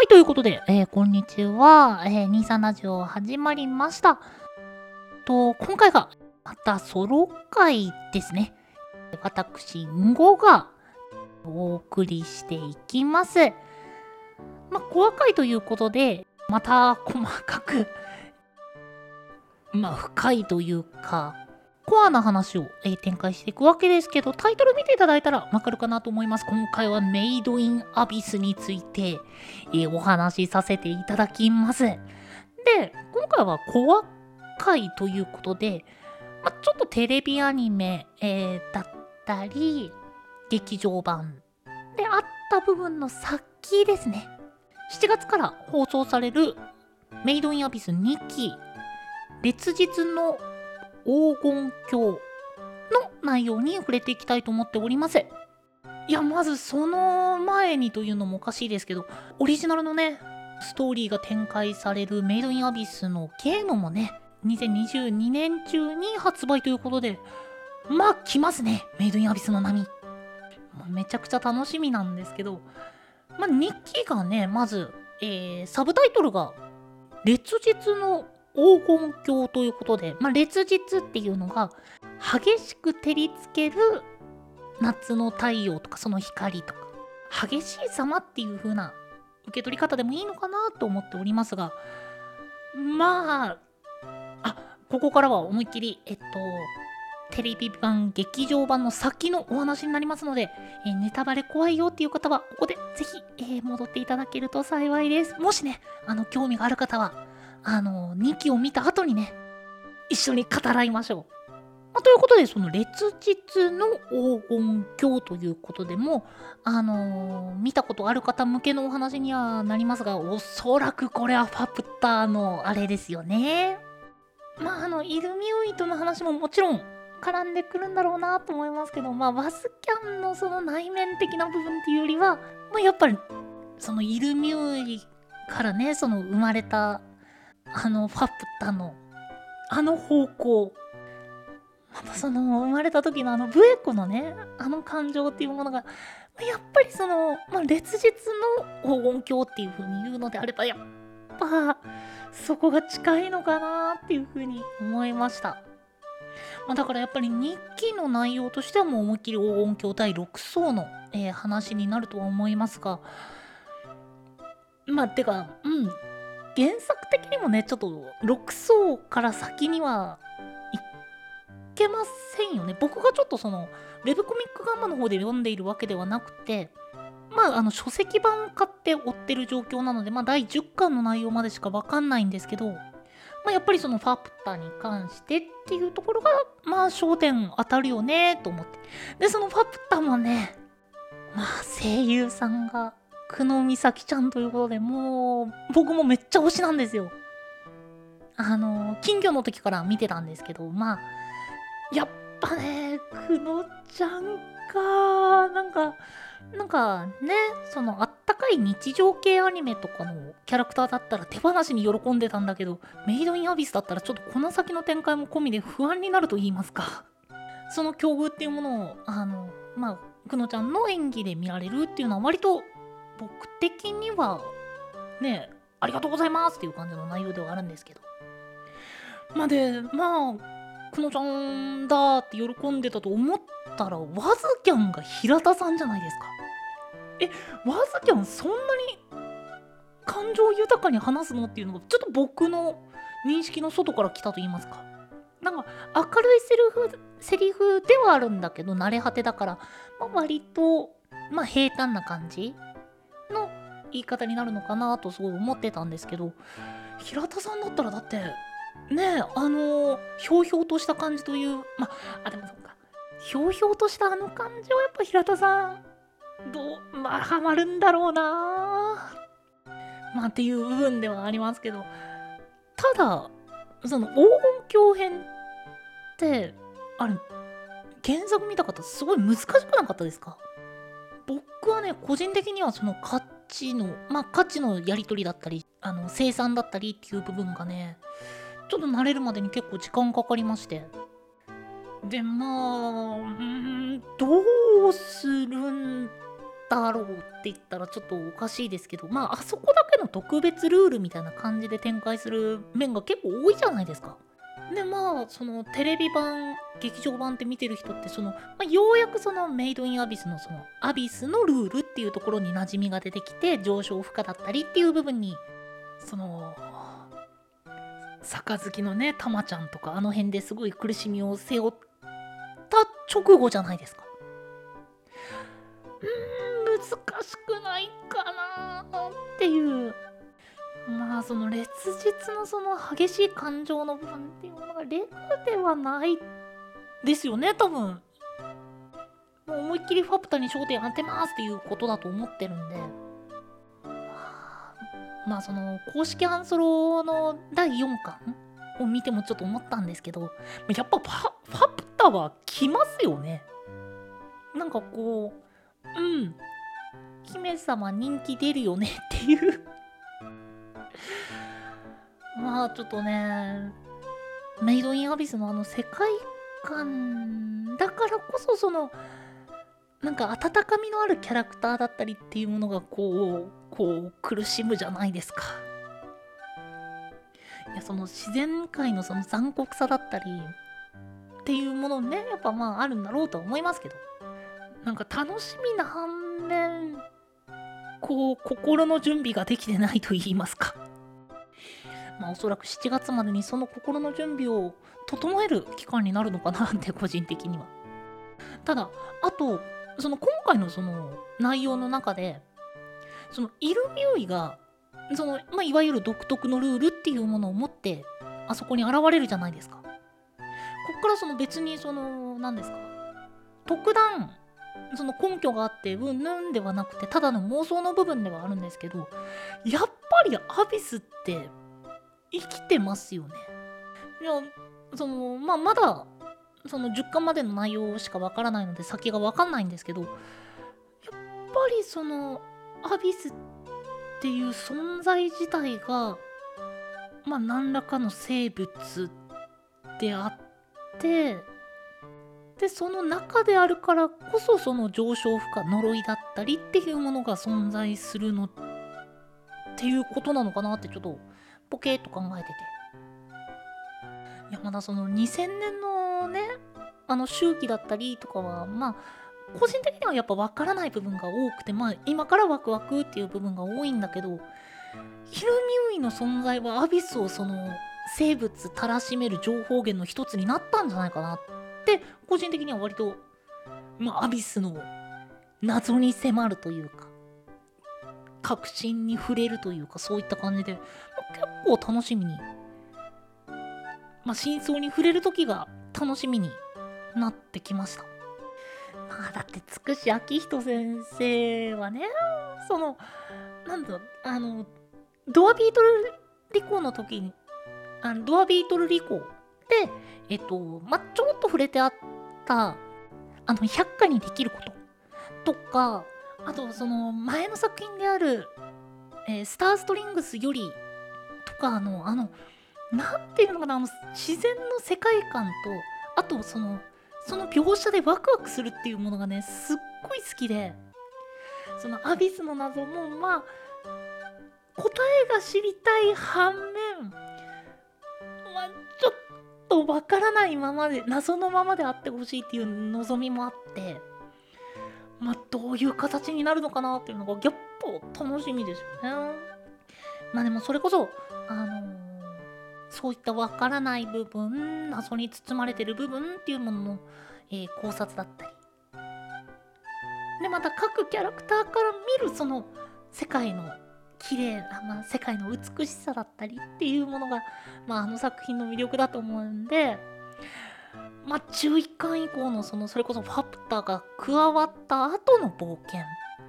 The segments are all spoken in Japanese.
はい、ということで、えー、こんにちは。えー、23ラジオ始まりました。と、今回がまたソロ回ですね。私、んごがお送りしていきます。まあ、コア回ということで、また細かく、まあ、深いというか、コアな話を、えー、展開していくわけですけど、タイトル見ていただいたらわかるかなと思います。今回はメイドインアビスについて、えー、お話しさせていただきます。で、今回はコア回ということで、ま、ちょっとテレビアニメ、えー、だったり、劇場版であった部分の先ですね。7月から放送されるメイドインアビス2期、別日の黄金鏡の内容に触れていきたいと思っております。いや、まずその前にというのもおかしいですけど、オリジナルのね、ストーリーが展開されるメイドインアビスのゲームもね、2022年中に発売ということで、まあ来ますね、メイドインアビスの波。めちゃくちゃ楽しみなんですけど、まあ2期がね、まず、えー、サブタイトルが、烈日の黄金鏡ということで、まあ、烈日っていうのが激しく照りつける夏の太陽とかその光とか激しい様っていう風な受け取り方でもいいのかなと思っておりますがまああここからは思いっきりえっとテレビ版劇場版の先のお話になりますので、え、ネタバレ怖いよっていう方はここでぜひ、えー、戻っていただけると幸いです。もしねあの興味がある方はあの、2期を見た後にね、一緒に語らいましょう。まあ、ということで、その烈日の黄金鏡ということでも、あのー、見たことある方向けのお話にはなりますが、おそらくこれはファプターのあれですよね。まあ、あの、イルミウイとの話ももちろん絡んでくるんだろうなと思いますけど、まあ、バスキャンのその内面的な部分っていうよりは、まあ、やっぱり、そのイルミウイからね、その生まれたあのファプタの。あの方向。またその生まれた時のあのブエコのねあの感情っていうものがやっぱりその、まあ、烈日の黄金鏡っていう風に言うのであればやっぱそこが近いのかなっていう風に思いました。まあ、だからやっぱり日記の内容としてはもう思いっきり黄金鏡第6層の、えー、話になるとは思いますが。まあてかうん原作的にもねちょっと6層から先にはいけませんよね。僕がちょっとそのウェブコミックガンマの方で読んでいるわけではなくてまああの書籍版を買って追ってる状況なのでまあ第10巻の内容までしか分かんないんですけどまあ、やっぱりそのファプタに関してっていうところがまあ焦点当たるよねと思って。でそのファプタもねまあ声優さんが久野美咲ちゃんということでもう僕もめっちゃ推しなんですよ。あの金魚の時から見てたんですけどまあやっぱね久野ちゃんかなんかなんかねそのあったかい日常系アニメとかのキャラクターだったら手放しに喜んでたんだけどメイドインアビスだったらちょっとこの先の展開も込みで不安になると言いますか。その境遇っていうものをあのまあ久野ちゃんの演技で見られるっていうのは割と僕的にはねありがとうございますっていう感じの内容ではあるんですけど。まあでまあくのちゃんだって喜んでたと思ったらワズキャンが平田さんじゃないですか。えワズキャンそんなに感情豊かに話すのっていうのがちょっと僕の認識の外から来たと言いますか。なんか明るいセリフセリフではあるんだけど慣れ果てだから、まあ、割とまあ平坦な感じ。の言い方になるのかなとすごい思ってたんですけど平田さんだったらだってねえあのひょうひょうとした感じというまあでもそっか。ひょうひょうとしたあの感じはやっぱ平田さんどうまあハマるんだろうなまあっていう部分ではありますけど。ただその黄金鏡編ってあれ原作見た方すごい難しくなかったですか？僕はね個人的にはその値のまあ価値のやり取りだったりあの生産だったりっていう部分がねちょっと慣れるまでに結構時間かかりましてでまあうんどうするんだろうって言ったらちょっとおかしいですけどまああそこだけの特別ルールみたいな感じで展開する面が結構多いじゃないですか。でまあそのテレビ版劇場版って見てる人ってその、まあ、ようやくそのメイドインアビスのそのアビスのルールっていうところに馴染みが出てきて上昇負荷だったりっていう部分にその杯のねたまちゃんとかあの辺ですごい苦しみを背負った直後じゃないですか。うーん難しくないかなっていうまあその烈日のその激しい感情の部分っていうものがレグではないですよね多分。もう思いっきりファプタに焦点当てますっていうことだと思ってるんで。まあその公式アンソロの第4巻を見てもちょっと思ったんですけどやっぱファファプタは来ますよね。なんかこううん。姫様人気出るよねっていう。まあちょっとねメイドインアビスのあの世界観だからこそそのなんか温かみのあるキャラクターだったりっていうものがこうこう苦しむじゃないですか。いやその自然界のその残酷さだったりっていうものねやっぱまああるんだろうとは思いますけどなんか楽しみな反面こう心の準備ができてないと言いますかまあおそらく7月までにその心の準備を整える期間になるのかなって 個人的には。ただあとその今回のその内容の中でそのイルミューイがその、まあ、いわゆる独特のルールっていうものを持ってあそこに現れるじゃないですか。こっからその別にその何ですか特段その根拠があってうんぬんではなくてただの妄想の部分ではあるんですけどやっぱりアビスって生きてますよね。いやそのまあまだその10巻までの内容しかわからないので先がわかんないんですけどやっぱりそのアビスっていう存在自体がまあ何らかの生物であってでその中であるからこそその上昇負荷呪いだったりっていうものが存在するのっていうことなのかなってちょっとポケーと考えてて。いやまだその2000年のねあの周期だったりとかはまあ個人的にはやっぱ分からない部分が多くてまあ今からワクワクっていう部分が多いんだけどヒルミウイの存在はアビスをその生物たらしめる情報源の一つになったんじゃないかなって個人的には割と、まあ、アビスの謎に迫るというか。確信に触れるというかそういった感じで、まあ、結構楽しみに、まあ、真相に触れる時が楽しみになってきました。まあだってつくし明人先生はねそのなんだあのドアビートルリコの時にあのドアビートルリコでえっとまあちょっと触れてあったあの100回にできることとかあとその前の作品である、えー、スターストリングスよりとかあのあのなんていうのかなあの自然の世界観とあとそのその描写でワクワクするっていうものがねすっごい好きでそのアビスの謎もまあ答えが知りたい反面まあちょっとわからないままで謎のままであってほしいっていう望みもあって。まあどういう形になるのかなっていうのがギャッと楽しみですよね。まあでもそれこそあのー、そういったわからない部分謎に包まれてる部分っていうものの、えー、考察だったり。でまた各キャラクターから見るその世界の綺麗な、まあ、世界の美しさだったりっていうものが、まあ、あの作品の魅力だと思うんで、まあ、11巻以降のそのそれこそファプターが加わった後の冒険。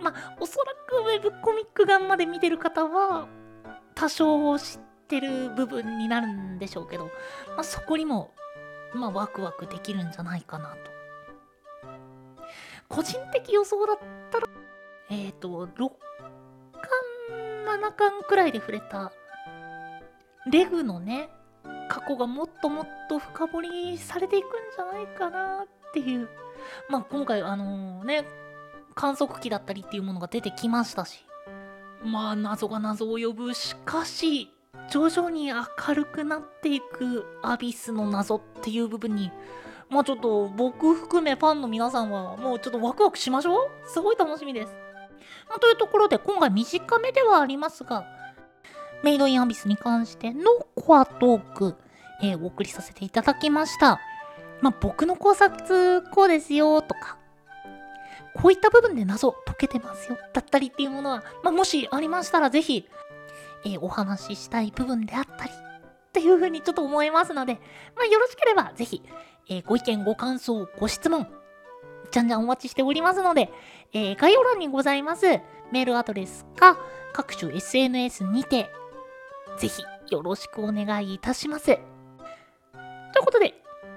まあおそらくウェブコミック版まで見てる方は多少知ってる部分になるんでしょうけど、まあ、そこにも、まあ、ワクワクできるんじゃないかなと。個人的予想だったらえっ、ー、と6巻7巻くらいで触れたレグのね過去がもともっと深掘りされていくんじゃないかなっていう。まあ今回あの、ね観測器だったりっていうものが出てきましたし。まあ謎が謎を呼ぶ。しかし徐々に明るくなっていくアビスの謎っていう部分にまあちょっと僕含めファンの皆さんはもうちょっとワクワクしましょう。すごい楽しみです。まあ、というところで今回短めではありますがメイドインアビスに関してのコアトーク、えー、お送りさせていただきました。まあ僕の考察こうですよとかこういった部分で謎解けてますよだったりっていうものは、まあ、もしありましたらぜひ、えー、お話ししたい部分であったりっていうふうにちょっと思いますので、まあ、よろしければぜひ、えー、ご意見ご感想ご質問じゃんじゃんお待ちしておりますので、えー、概要欄にございますメールアドレスか各種 SNS にてぜひよろしくお願いいたします。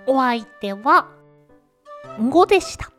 お相手は、んごでした。